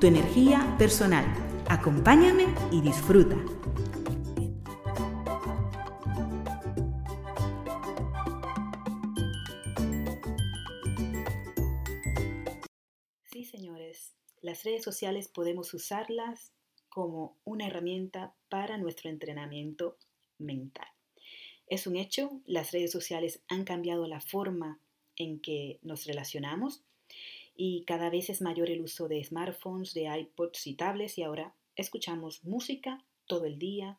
tu energía personal. Acompáñame y disfruta. Sí, señores, las redes sociales podemos usarlas como una herramienta para nuestro entrenamiento mental. Es un hecho, las redes sociales han cambiado la forma en que nos relacionamos y cada vez es mayor el uso de smartphones, de iPods y tablets y ahora escuchamos música todo el día,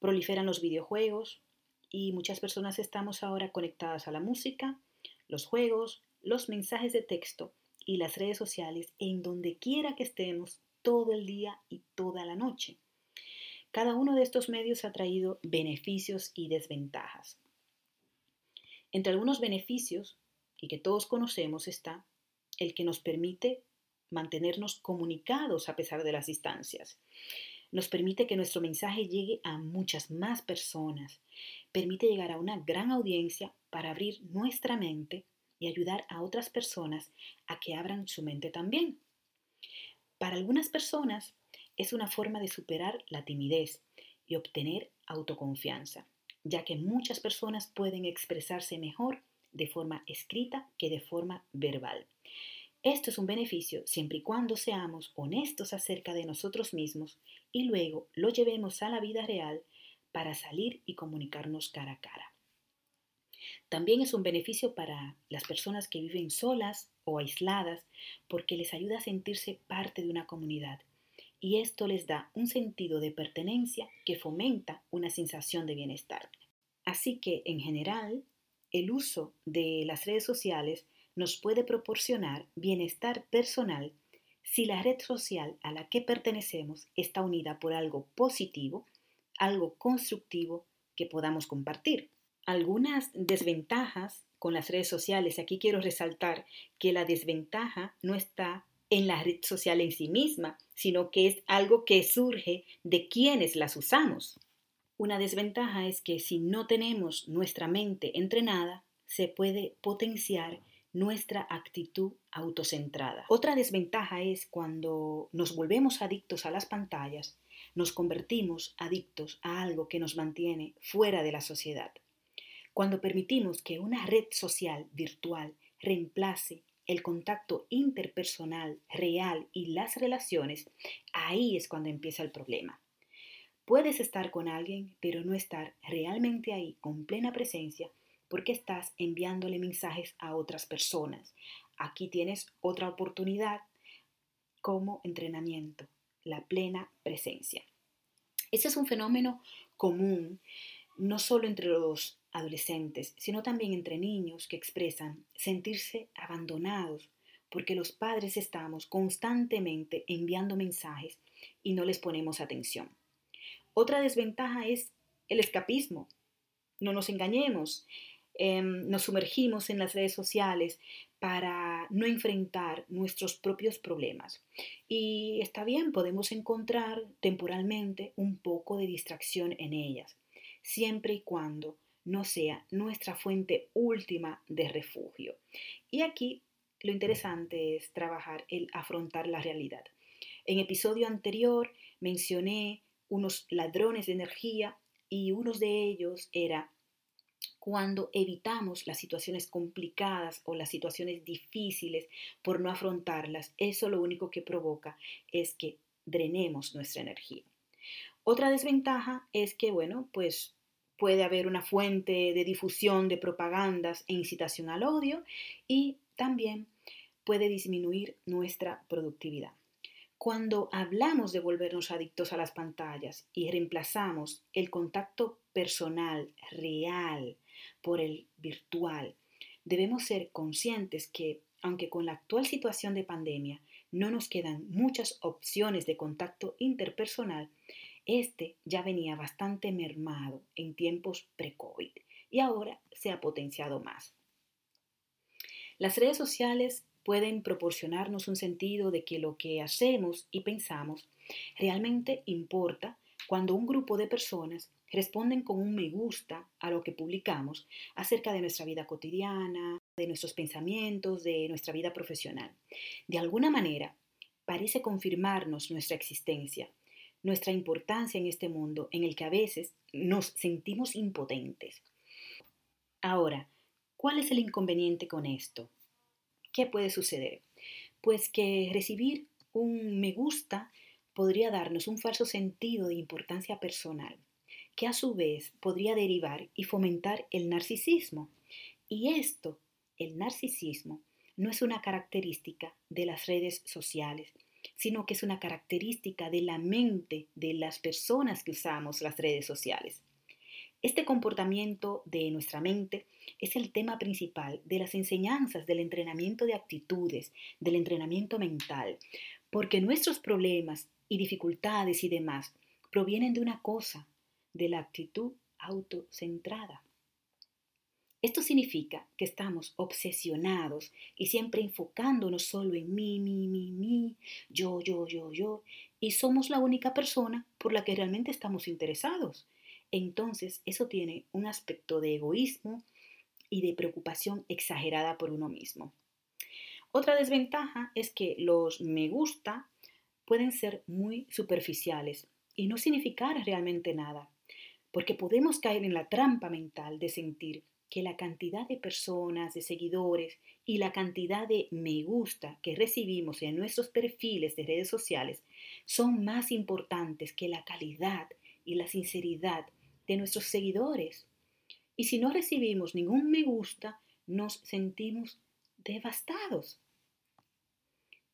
proliferan los videojuegos y muchas personas estamos ahora conectadas a la música, los juegos, los mensajes de texto y las redes sociales en donde quiera que estemos todo el día y toda la noche. Cada uno de estos medios ha traído beneficios y desventajas. Entre algunos beneficios, y que todos conocemos, está el que nos permite mantenernos comunicados a pesar de las distancias. Nos permite que nuestro mensaje llegue a muchas más personas. Permite llegar a una gran audiencia para abrir nuestra mente y ayudar a otras personas a que abran su mente también. Para algunas personas es una forma de superar la timidez y obtener autoconfianza, ya que muchas personas pueden expresarse mejor de forma escrita que de forma verbal. Esto es un beneficio siempre y cuando seamos honestos acerca de nosotros mismos y luego lo llevemos a la vida real para salir y comunicarnos cara a cara. También es un beneficio para las personas que viven solas o aisladas porque les ayuda a sentirse parte de una comunidad y esto les da un sentido de pertenencia que fomenta una sensación de bienestar. Así que, en general, el uso de las redes sociales nos puede proporcionar bienestar personal si la red social a la que pertenecemos está unida por algo positivo, algo constructivo que podamos compartir. Algunas desventajas con las redes sociales, aquí quiero resaltar que la desventaja no está en la red social en sí misma, sino que es algo que surge de quienes las usamos. Una desventaja es que si no tenemos nuestra mente entrenada, se puede potenciar nuestra actitud autocentrada. Otra desventaja es cuando nos volvemos adictos a las pantallas, nos convertimos adictos a algo que nos mantiene fuera de la sociedad. Cuando permitimos que una red social virtual reemplace el contacto interpersonal real y las relaciones, ahí es cuando empieza el problema. Puedes estar con alguien, pero no estar realmente ahí con plena presencia porque estás enviándole mensajes a otras personas. Aquí tienes otra oportunidad como entrenamiento, la plena presencia. Ese es un fenómeno común, no solo entre los adolescentes, sino también entre niños que expresan sentirse abandonados porque los padres estamos constantemente enviando mensajes y no les ponemos atención. Otra desventaja es el escapismo. No nos engañemos. Em, nos sumergimos en las redes sociales para no enfrentar nuestros propios problemas. Y está bien, podemos encontrar temporalmente un poco de distracción en ellas, siempre y cuando no sea nuestra fuente última de refugio. Y aquí lo interesante es trabajar el afrontar la realidad. En episodio anterior mencioné unos ladrones de energía y uno de ellos era cuando evitamos las situaciones complicadas o las situaciones difíciles por no afrontarlas, eso lo único que provoca es que drenemos nuestra energía. Otra desventaja es que, bueno, pues puede haber una fuente de difusión de propagandas e incitación al odio y también puede disminuir nuestra productividad. Cuando hablamos de volvernos adictos a las pantallas y reemplazamos el contacto personal, real, por el virtual, debemos ser conscientes que, aunque con la actual situación de pandemia no nos quedan muchas opciones de contacto interpersonal, este ya venía bastante mermado en tiempos pre-COVID y ahora se ha potenciado más. Las redes sociales pueden proporcionarnos un sentido de que lo que hacemos y pensamos realmente importa cuando un grupo de personas responden con un me gusta a lo que publicamos acerca de nuestra vida cotidiana, de nuestros pensamientos, de nuestra vida profesional. De alguna manera, parece confirmarnos nuestra existencia, nuestra importancia en este mundo en el que a veces nos sentimos impotentes. Ahora, ¿cuál es el inconveniente con esto? ¿Qué puede suceder? Pues que recibir un me gusta podría darnos un falso sentido de importancia personal, que a su vez podría derivar y fomentar el narcisismo. Y esto, el narcisismo, no es una característica de las redes sociales, sino que es una característica de la mente de las personas que usamos las redes sociales. Este comportamiento de nuestra mente es el tema principal de las enseñanzas del entrenamiento de actitudes, del entrenamiento mental, porque nuestros problemas y dificultades y demás provienen de una cosa, de la actitud autocentrada. Esto significa que estamos obsesionados y siempre enfocándonos solo en mí, mí, mí, mí, yo, yo, yo, yo, y somos la única persona por la que realmente estamos interesados. Entonces, eso tiene un aspecto de egoísmo y de preocupación exagerada por uno mismo. Otra desventaja es que los me gusta pueden ser muy superficiales y no significar realmente nada, porque podemos caer en la trampa mental de sentir que la cantidad de personas, de seguidores y la cantidad de me gusta que recibimos en nuestros perfiles de redes sociales son más importantes que la calidad y la sinceridad de nuestros seguidores. Y si no recibimos ningún me gusta, nos sentimos devastados.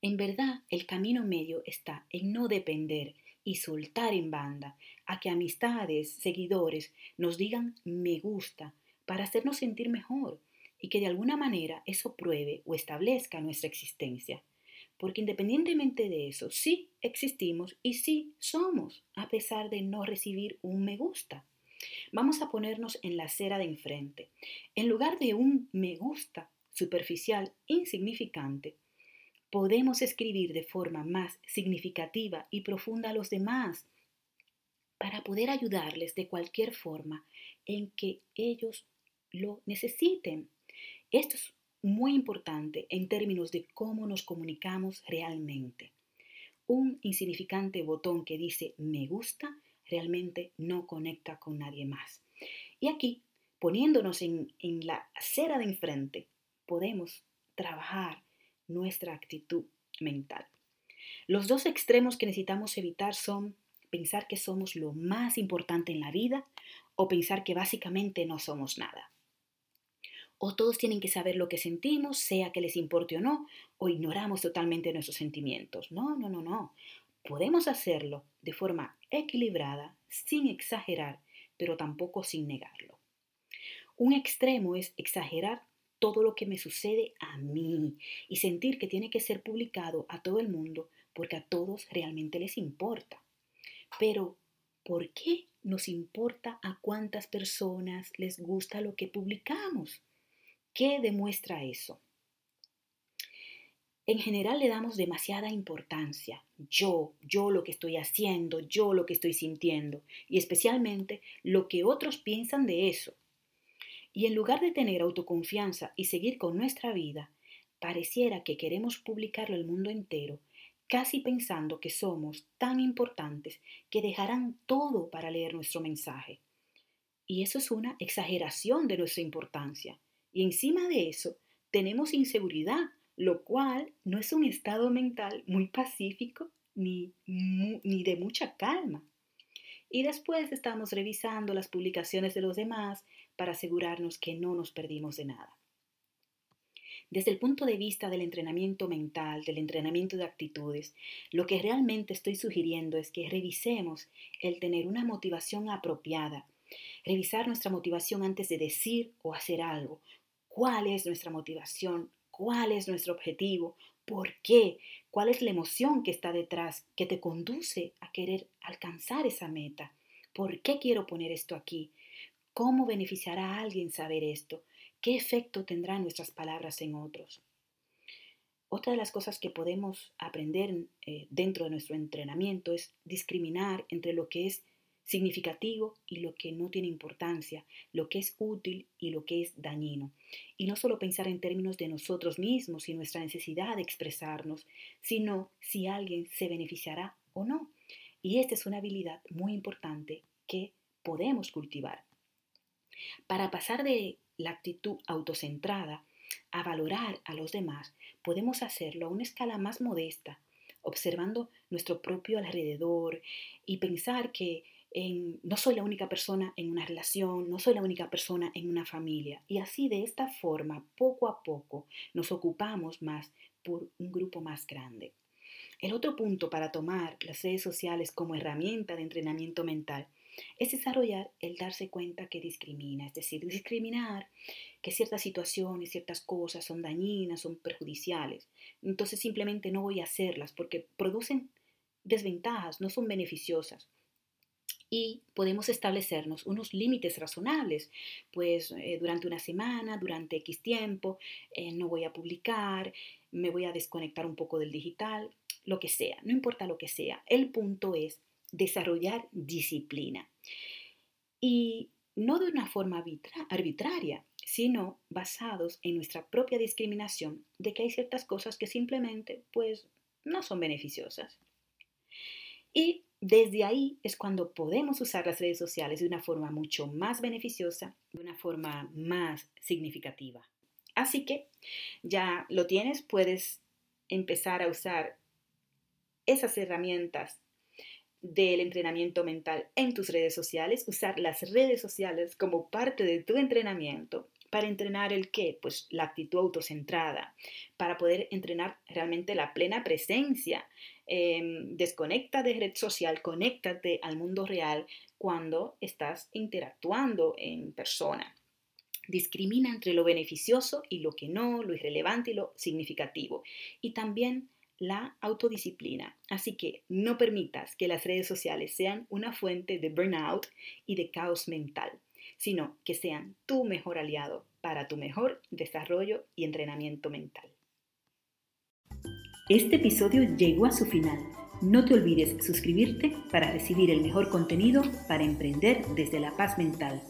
En verdad, el camino medio está en no depender y soltar en banda a que amistades, seguidores nos digan me gusta para hacernos sentir mejor y que de alguna manera eso pruebe o establezca nuestra existencia. Porque independientemente de eso, sí existimos y sí somos, a pesar de no recibir un me gusta. Vamos a ponernos en la acera de enfrente. En lugar de un me gusta superficial, insignificante, podemos escribir de forma más significativa y profunda a los demás para poder ayudarles de cualquier forma en que ellos lo necesiten. Esto es muy importante en términos de cómo nos comunicamos realmente. Un insignificante botón que dice me gusta realmente no conecta con nadie más. Y aquí, poniéndonos en, la acera de enfrente, podemos trabajar nuestra actitud mental. Los dos extremos que necesitamos evitar son pensar que somos lo más importante en la vida o pensar que básicamente no somos nada o todos tienen que saber lo que sentimos, sea que les importe o no, o ignoramos totalmente nuestros sentimientos. No, no, no, no. Podemos hacerlo de forma equilibrada, sin exagerar, pero tampoco sin negarlo. Un extremo es exagerar todo lo que me sucede a mí y sentir que tiene que ser publicado a todo el mundo porque a todos realmente les importa. Pero, ¿por qué nos importa a cuántas personas les gusta lo que publicamos? ¿Qué demuestra eso? En general le damos demasiada importancia. Yo, yo lo que estoy haciendo, yo lo que estoy sintiendo, y especialmente lo que otros piensan de eso. Y en lugar de tener autoconfianza y seguir con nuestra vida, pareciera que queremos publicarlo al mundo entero, casi pensando que somos tan importantes que dejarán todo para leer nuestro mensaje. Y eso es una exageración de nuestra importancia. Y encima de eso, tenemos inseguridad, lo cual no es un estado mental muy pacífico ni, ni de mucha calma. Y después estamos revisando las publicaciones de los demás para asegurarnos que no nos perdimos de nada. Desde el punto de vista del entrenamiento mental, del entrenamiento de actitudes, lo que realmente estoy sugiriendo es que revisemos el tener una motivación apropiada, revisar nuestra motivación antes de decir o hacer algo, cuál es nuestra motivación, cuál es nuestro objetivo, ¿Por qué? ¿Cuál es la emoción que está detrás que te conduce a querer alcanzar esa meta? ¿Por qué quiero poner esto aquí? ¿Cómo beneficiará a alguien saber esto? ¿Qué efecto tendrán nuestras palabras en otros? Otra de las cosas que podemos aprender eh, dentro de nuestro entrenamiento es discriminar entre lo que es significativo y lo que no tiene importancia, lo que es útil y lo que es dañino. Y no solo pensar en términos de nosotros mismos y nuestra necesidad de expresarnos, sino si alguien se beneficiará o no. Y esta es una habilidad muy importante que podemos cultivar. Para pasar de la actitud autocentrada a valorar a los demás, podemos hacerlo a una escala más modesta, observando nuestro propio alrededor y pensar que no soy la única persona en una relación, no soy la única persona en una familia. Y así de esta forma, poco a poco, nos ocupamos más por un grupo más grande. El otro punto para tomar las redes sociales como herramienta de entrenamiento mental es desarrollar el darse cuenta que discrimina, es decir, discriminar que ciertas situaciones, ciertas cosas son dañinas, son perjudiciales. Entonces simplemente no voy a hacerlas porque producen desventajas, no son beneficiosas y podemos establecernos unos límites razonables, pues eh, durante una semana, durante X tiempo, eh, no voy a publicar, me voy a desconectar un poco del digital, lo que sea, no importa lo que sea. El punto es desarrollar disciplina y no de una forma arbitraria, sino basados en nuestra propia discriminación de que hay ciertas cosas que simplemente pues no son beneficiosas. Y desde ahí es cuando podemos usar las redes sociales de una forma mucho más beneficiosa, de una forma más significativa. Así que ya lo tienes, puedes empezar a usar esas herramientas del entrenamiento mental en tus redes sociales, usar las redes sociales como parte de tu entrenamiento para entrenar el qué? Pues la actitud autocentrada, para poder entrenar realmente la plena presencia. Em, desconecta de red social, conéctate al mundo real cuando estás interactuando en persona. Discrimina entre lo beneficioso y lo que no, lo irrelevante y lo significativo. Y también la autodisciplina. Así que no permitas que las redes sociales sean una fuente de burnout y de caos mental sino que sean tu mejor aliado para tu mejor desarrollo y entrenamiento mental. Este episodio llegó a su final. No te olvides suscribirte para recibir el mejor contenido para emprender desde la paz mental.